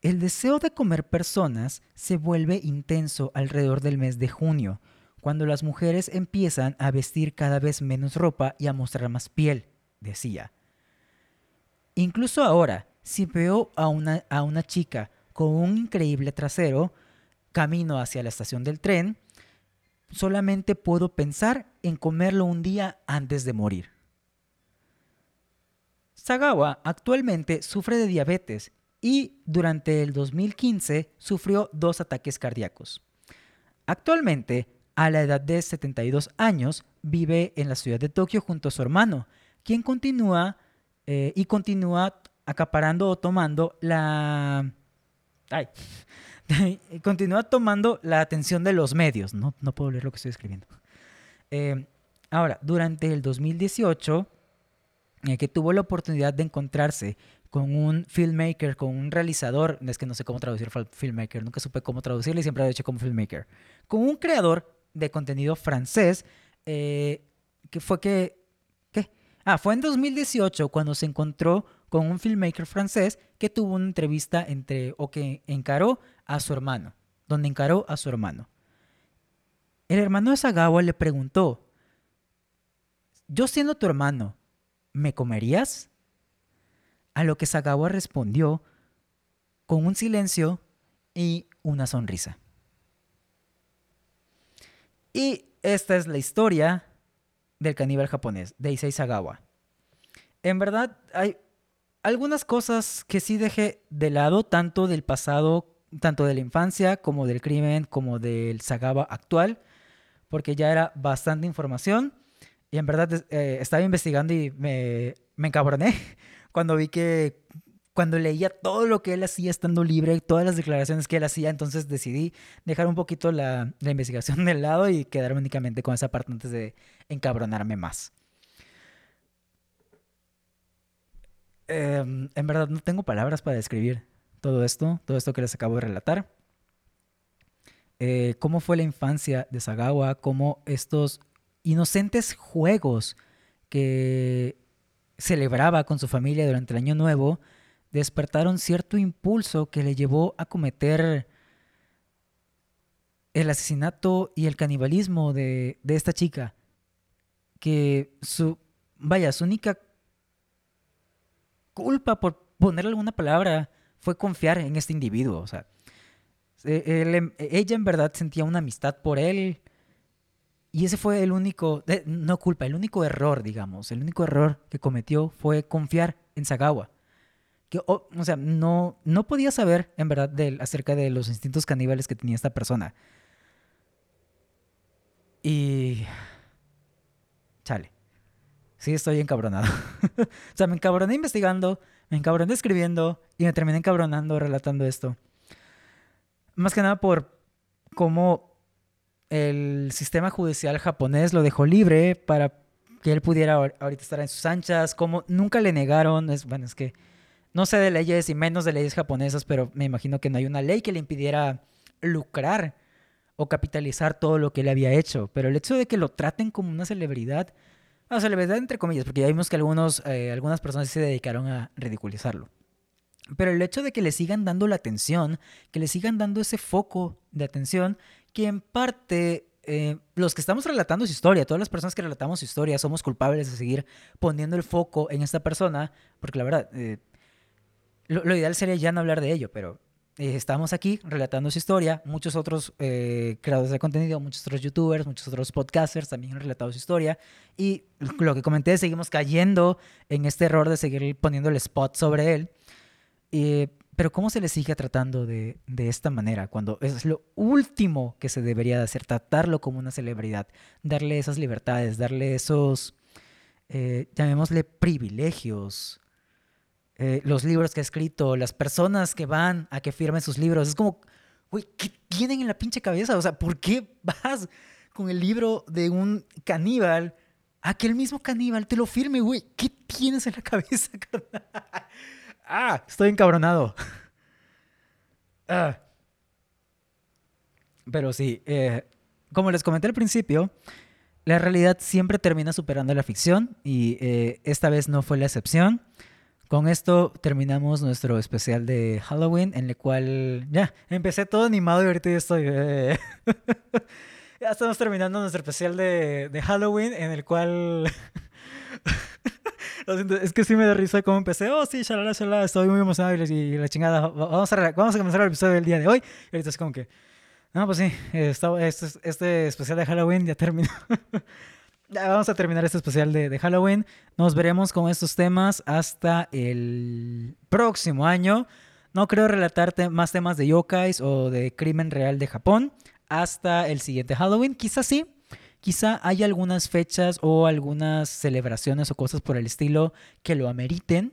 El deseo de comer personas se vuelve intenso alrededor del mes de junio, cuando las mujeres empiezan a vestir cada vez menos ropa y a mostrar más piel, decía. Incluso ahora, si veo a una, a una chica con un increíble trasero, camino hacia la estación del tren, solamente puedo pensar en comerlo un día antes de morir. Sagawa actualmente sufre de diabetes y durante el 2015 sufrió dos ataques cardíacos. Actualmente, a la edad de 72 años, vive en la ciudad de Tokio junto a su hermano, quien continúa eh, y continúa acaparando o tomando la... Ay, continúa tomando la atención de los medios. No, no puedo leer lo que estoy escribiendo. Eh, ahora, durante el 2018, eh, que tuvo la oportunidad de encontrarse con un filmmaker, con un realizador, es que no sé cómo traducir filmmaker, nunca supe cómo traducirle y siempre lo he hecho como filmmaker, con un creador de contenido francés, eh, que fue que, ¿qué? Ah, fue en 2018 cuando se encontró con un filmmaker francés que tuvo una entrevista entre, o que encaró a su hermano, donde encaró a su hermano. El hermano de Sagawa le preguntó, yo siendo tu hermano, ¿me comerías? A lo que Sagawa respondió con un silencio y una sonrisa. Y esta es la historia del caníbal japonés, de Issei Sagawa. En verdad, hay algunas cosas que sí dejé de lado, tanto del pasado, tanto de la infancia, como del crimen, como del Sagawa actual, porque ya era bastante información. Y en verdad eh, estaba investigando y me, me encabroné cuando vi que cuando leía todo lo que él hacía estando libre, todas las declaraciones que él hacía, entonces decidí dejar un poquito la, la investigación del lado y quedarme únicamente con esa parte antes de encabronarme más. Em, en verdad no tengo palabras para describir todo esto, todo esto que les acabo de relatar. Eh, cómo fue la infancia de Sagawa, cómo estos inocentes juegos que celebraba con su familia durante el año nuevo despertaron cierto impulso que le llevó a cometer el asesinato y el canibalismo de, de esta chica. Que su, vaya, su única culpa, por ponerle alguna palabra, fue confiar en este individuo. O sea, em, ella en verdad sentía una amistad por él. Y ese fue el único, no culpa, el único error, digamos, el único error que cometió fue confiar en Sagawa. Que, o, sea, no, no podía saber en verdad de, acerca de los instintos caníbales que tenía esta persona. Y... Sí, estoy encabronado. o sea, me encabroné investigando, me encabroné escribiendo y me terminé encabronando relatando esto. Más que nada por cómo el sistema judicial japonés lo dejó libre para que él pudiera ahorita estar en sus anchas, como nunca le negaron, bueno, es que no sé de leyes y menos de leyes japonesas, pero me imagino que no hay una ley que le impidiera lucrar o capitalizar todo lo que él había hecho, pero el hecho de que lo traten como una celebridad o sea, verdad entre comillas, porque ya vimos que algunos, eh, algunas personas se dedicaron a ridiculizarlo. Pero el hecho de que le sigan dando la atención, que le sigan dando ese foco de atención, que en parte eh, los que estamos relatando su historia, todas las personas que relatamos su historia, somos culpables de seguir poniendo el foco en esta persona, porque la verdad, eh, lo, ideal sería ya no hablar de ello, pero eh, estamos aquí relatando su historia. Muchos otros eh, creadores de contenido, muchos otros youtubers, muchos otros podcasters también han relatado su historia. Y lo que comenté, seguimos cayendo en este error de seguir poniendo el spot sobre él. pero ¿cómo se le sigue tratando de, de, esta manera? Cuando es lo último que se debería de hacer, tratarlo como una celebridad, darle esas libertades, darle esos, eh, llamémosle privilegios, eh, los libros que ha escrito, las personas que van a que firmen sus libros. Es como, güey, ¿qué tienen en la pinche cabeza? O sea, ¿por qué vas con el libro de un caníbal a que el mismo caníbal te lo firme, güey? ¿Qué tienes en la cabeza, ah, estoy encabronado. ah. Pero sí, eh, como les comenté al principio, la realidad siempre termina superando la ficción y eh, esta vez no fue la excepción. Con esto terminamos nuestro especial de Halloween, en el cual ya empecé todo animado y ahorita ya estoy. Eh, ya estamos terminando nuestro especial de, de Halloween, en el cual. es que sí me da risa cómo empecé. Oh, sí, shalala, shalala, estoy muy emocionado y la chingada. Vamos a, vamos a comenzar el episodio del día de hoy. Y ahorita es como que. No, pues sí, este, este especial de Halloween ya terminó. vamos a terminar este especial de, Halloween. Nos veremos con estos temas hasta el próximo año. No creo relatarte más temas de yokais o de crimen real de Japón hasta el siguiente Halloween. Quizás sí. Quizá hay algunas fechas o algunas celebraciones o cosas por el estilo que lo ameriten.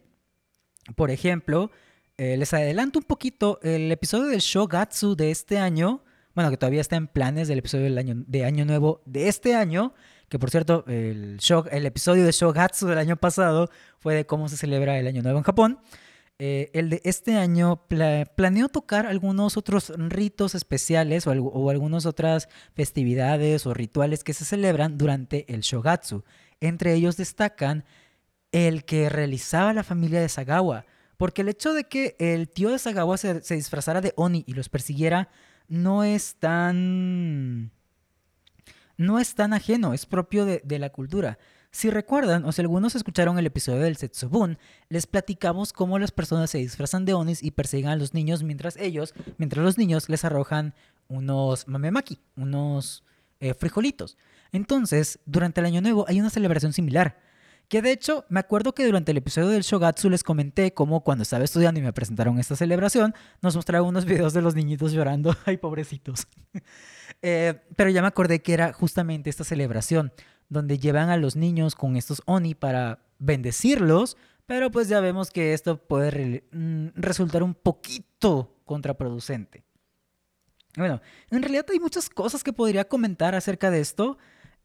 Por ejemplo, eh, les adelanto un poquito el episodio del Shogatsu de este año. Bueno, que todavía está en planes del episodio del año, de Año Nuevo de este año que por cierto, el, el episodio de Shogatsu del año pasado fue de cómo se celebra el Año Nuevo en Japón. Eh, el de este año planeo tocar algunos otros ritos especiales o, o algunas otras festividades o rituales que se celebran durante el Shogatsu. Entre ellos destacan el que realizaba la familia de Sagawa. Porque el hecho de que el tío de Sagawa se, se disfrazara de Oni y los persiguiera no es tan no es tan ajeno, es propio de, la cultura. Si recuerdan, o si algunos escucharon el episodio del Setsubun, les platicamos cómo las personas se disfrazan de onis y persiguen a los niños mientras ellos, mientras los niños les arrojan unos mamemaki, unos eh, frijolitos. Entonces, durante el Año Nuevo hay una celebración similar. Que de hecho, me acuerdo que durante el episodio del Shogatsu les comenté cómo cuando estaba estudiando y me presentaron esta celebración, nos mostraron unos videos de los niñitos llorando. Ay, pobrecitos. Eh, pero ya me acordé que era justamente esta celebración, donde llevan a los niños con estos oni para bendecirlos, pero pues ya vemos que esto puede mm, resultar un poquito contraproducente. Bueno, en realidad hay muchas cosas que podría comentar acerca de esto.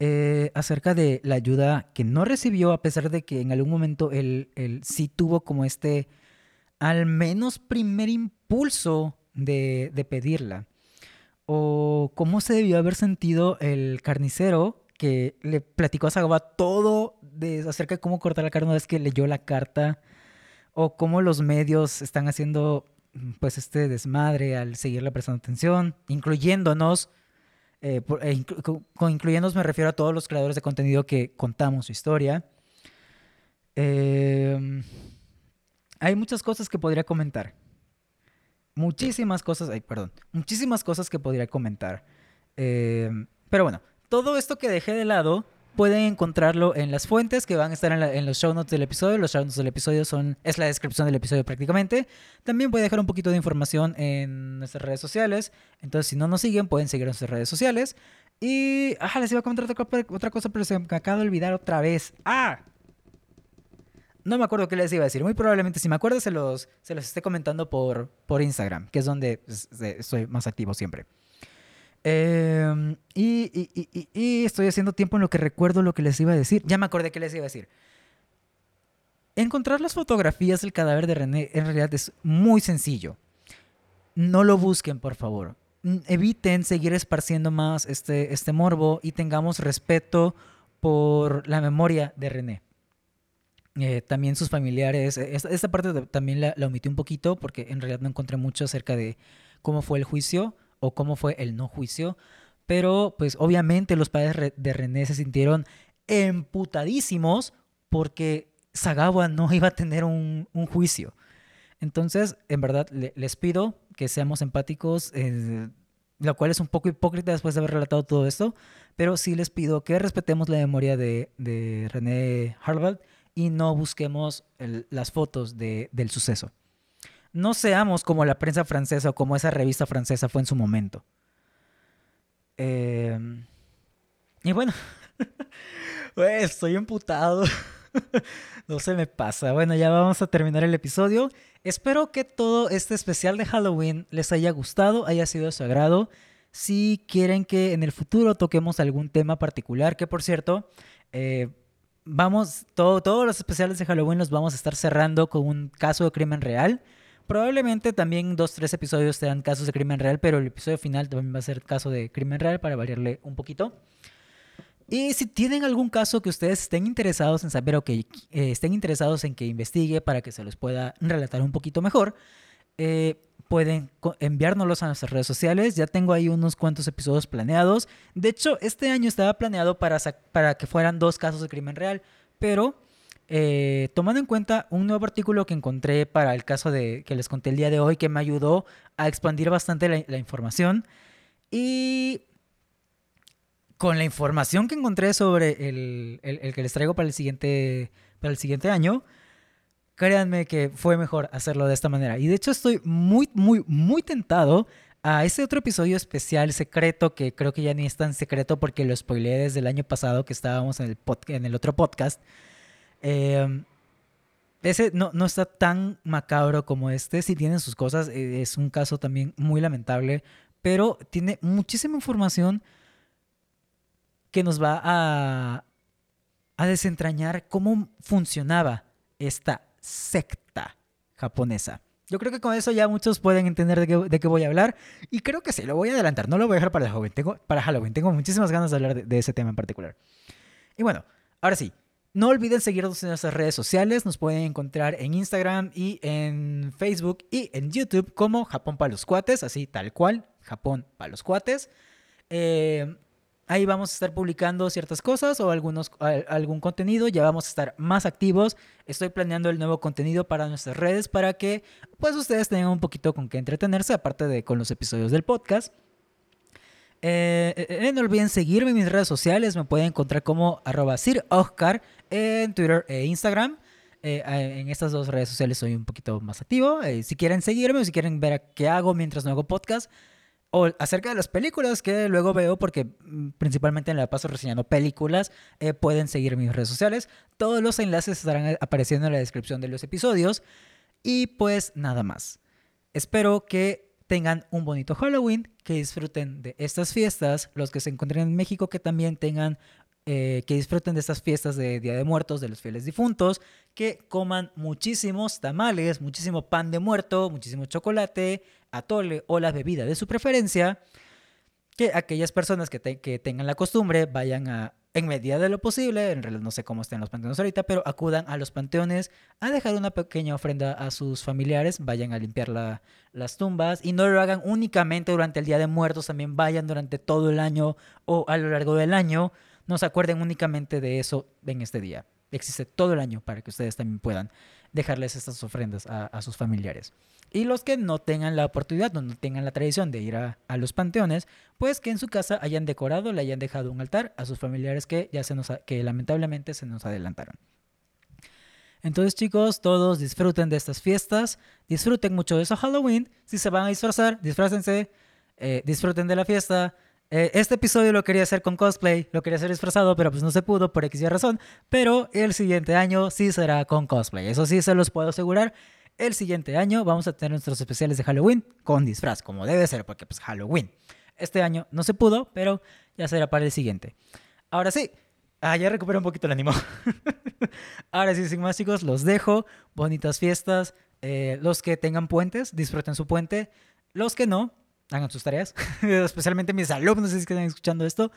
Eh, acerca de la ayuda que no recibió, a pesar de que en algún momento él, sí tuvo como este, al menos primer impulso de, pedirla. O cómo se debió haber sentido el carnicero que le platicó a Sagaba todo de, acerca de cómo cortar la carne una vez que leyó la carta. O cómo los medios están haciendo pues este desmadre al seguirle prestando atención, incluyéndonos. Eh, eh, con incluyéndonos me refiero a todos los creadores de contenido que contamos su historia. Em, hay muchas cosas que podría comentar. Muchísimas cosas, ay, perdón, muchísimas cosas que podría comentar. Em, pero bueno, todo esto que dejé de lado pueden encontrarlo en las fuentes que van a estar en, los show notes del episodio. Los show notes del episodio son, es la descripción del episodio prácticamente. También voy a dejar un poquito de información en nuestras redes sociales. Entonces, si no nos siguen, pueden seguir en nuestras redes sociales. Y, ah, les iba a comentar otra, cosa, pero se me acaba de olvidar otra vez. ¡Ah! No me acuerdo qué les iba a decir. Muy probablemente, si me acuerdo, se los, se los esté comentando por, por Instagram, que es donde pues, estoy más activo siempre. Em, y, estoy haciendo tiempo en lo que recuerdo lo que les iba a decir. Ya me acordé que les iba a decir. Encontrar las fotografías del cadáver de René en realidad es muy sencillo. No lo busquen, por favor. Eviten seguir esparciendo más este, este morbo y tengamos respeto por la memoria de René. Eh, también sus familiares. Esta, parte también la, la omití un poquito porque en realidad no encontré mucho acerca de cómo fue el juicio o cómo fue el no juicio. Pero pues obviamente los padres de René se sintieron emputadísimos porque Sagawa no iba a tener un, juicio. Entonces, en verdad, les pido que seamos empáticos, eh, lo cual es un poco hipócrita después de haber relatado todo esto, pero sí les pido que respetemos la memoria de, René Harvard y no busquemos las fotos del suceso no seamos como la prensa francesa o como esa revista francesa fue en su momento. Em, y bueno, estoy emputado. no se me pasa. Bueno, ya vamos a terminar el episodio. Espero que todo este especial de Halloween les haya gustado, haya sido de su agrado. Si quieren que en el futuro toquemos algún tema particular, que por cierto, eh, vamos, todos los especiales de Halloween los vamos a estar cerrando con un caso de crimen real. Probablemente también dos, tres episodios sean casos de crimen real, pero el episodio final también va a ser caso de crimen real para variarle un poquito. Y si tienen algún caso que ustedes estén interesados en saber o que eh, estén interesados en que investigue para que se los pueda relatar un poquito mejor, eh, pueden enviárnoslos a nuestras redes sociales. Ya tengo ahí unos cuantos episodios planeados. De hecho, este año estaba planeado para, para que fueran dos casos de crimen real, pero eh, tomando en cuenta un nuevo artículo que encontré para el caso de que les conté el día de hoy, que me ayudó a expandir bastante la, información. Y con la información que encontré sobre el, el, que les traigo para el, siguiente, para el siguiente año, créanme que fue mejor hacerlo de esta manera. Y de hecho estoy muy, muy, muy tentado a ese otro episodio especial secreto que creo que ya ni es tan secreto porque lo spoileé desde el año pasado que estábamos en el, en el otro podcast Em, ese no, no, está tan macabro como este. Si tiene sus cosas. Eh, es un caso también muy lamentable. Pero tiene muchísima información que nos va a, a desentrañar cómo funcionaba esta secta japonesa. Yo creo que con eso ya muchos pueden entender de qué, de qué, voy a hablar. Y creo que sí, lo voy a adelantar. No lo voy a dejar para Halloween. Tengo, para Halloween. Tengo muchísimas ganas de hablar de ese tema en particular. Y bueno, ahora sí, no olviden seguirnos en nuestras redes sociales. Nos pueden encontrar en Instagram y en Facebook y en YouTube como Japón para los cuates, así tal cual, Japón para los cuates. Eh, ahí vamos a estar publicando ciertas cosas o algunos, algún contenido. Ya vamos a estar más activos. Estoy planeando el nuevo contenido para nuestras redes para que pues ustedes tengan un poquito con qué entretenerse, aparte de con los episodios del podcast. Eh, eh, no olviden seguirme en mis redes sociales. Me pueden encontrar como arroba Oscar en Twitter e Instagram. en estas dos redes sociales soy un poquito más activo. si quieren seguirme o si quieren ver qué hago mientras no hago podcast o acerca de las películas que luego veo, porque mm, principalmente en la paso reseñando películas, pueden seguir mis redes sociales. Todos los enlaces estarán apareciendo en la descripción de los episodios. Y pues nada más. Espero que tengan un bonito Halloween, que disfruten de estas fiestas, los que se encuentren en México, que también tengan eh, que disfruten de estas fiestas de Día de Muertos, de los fieles difuntos, que coman muchísimos tamales, muchísimo pan de muerto, muchísimo chocolate, atole o la bebida de su preferencia, que aquellas personas que, tengan la costumbre vayan a, en medida de lo posible, en realidad no sé cómo estén los panteones ahorita, pero acudan a los panteones a dejar una pequeña ofrenda a sus familiares, vayan a limpiar la, las tumbas y no lo hagan únicamente durante el Día de Muertos, también vayan durante todo el año o a lo largo del año no se acuerden únicamente de eso en este día. Existe todo el año para que ustedes también puedan dejarles estas ofrendas a, sus familiares. Y los que no tengan la oportunidad, no, tengan la tradición de ir a, los panteones, pues que en su casa hayan decorado, le hayan dejado un altar a sus familiares que ya se nos, que lamentablemente se nos adelantaron. Entonces chicos, todos disfruten de estas fiestas, disfruten mucho de eso Halloween, si se van a disfrazar, disfrácense, eh, disfruten de la fiesta, eh, este episodio lo quería hacer con cosplay, lo quería hacer disfrazado, pero pues no se pudo por X y razón. Pero el siguiente año sí será con cosplay. Eso sí se los puedo asegurar. El siguiente año vamos a tener nuestros especiales de Halloween con disfraz, como debe ser, porque pues Halloween. Este año no se pudo, pero ya será para el siguiente. Ahora sí. Ah, ya recuperé un poquito el ánimo. Ahora sí, sin más chicos, los dejo. Bonitas fiestas. Eh, los que tengan puentes, disfruten su puente. Los que no, hagan sus tareas, especialmente mis alumnos, si es que están escuchando esto.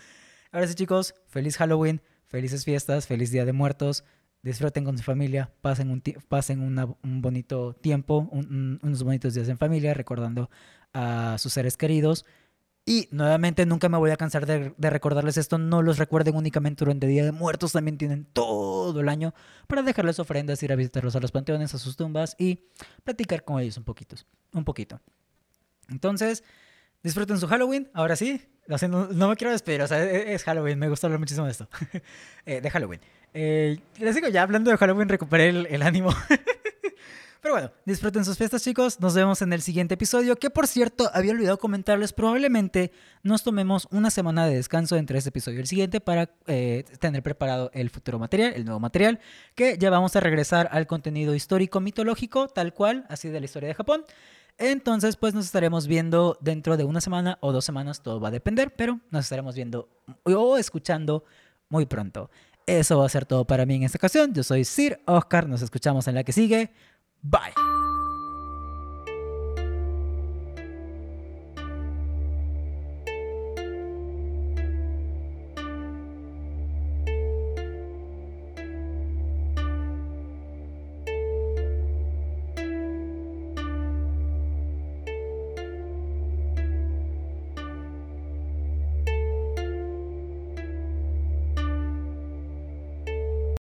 Ahora sí, chicos, feliz Halloween, felices fiestas, feliz Día de Muertos. Disfruten con su familia, pasen un, pasen un bonito tiempo, unos bonitos días en familia, recordando a sus seres queridos. Y nuevamente nunca me voy a cansar de, de, recordarles esto, no los recuerden únicamente durante Día de Muertos, también tienen todo el año para dejarles ofrendas, ir a visitarlos a los panteones, a sus tumbas y platicar con ellos un poquito, un poquito. Entonces, disfruten su Halloween, ahora sí. No, me quiero despedir, o sea, e, es Halloween, me gusta hablar muchísimo de esto. Eh, de Halloween. Eh, les digo, ya hablando de Halloween, recuperé el, ánimo. Pero bueno, disfruten sus fiestas, chicos. Nos vemos en el siguiente episodio. Que por cierto, había olvidado comentarles, probablemente nos tomemos una semana de descanso entre este episodio y el siguiente para eh, tener preparado el futuro material, el nuevo material. Que ya vamos a regresar al contenido histórico mitológico, tal cual, así de la historia de Japón. Entonces, pues nos estaremos viendo dentro de una semana o dos semanas, todo va a depender, pero nos estaremos viendo o escuchando muy pronto. Eso va a ser todo para mí en esta ocasión. Yo soy Sir Oscar, nos escuchamos en la que sigue. Bye.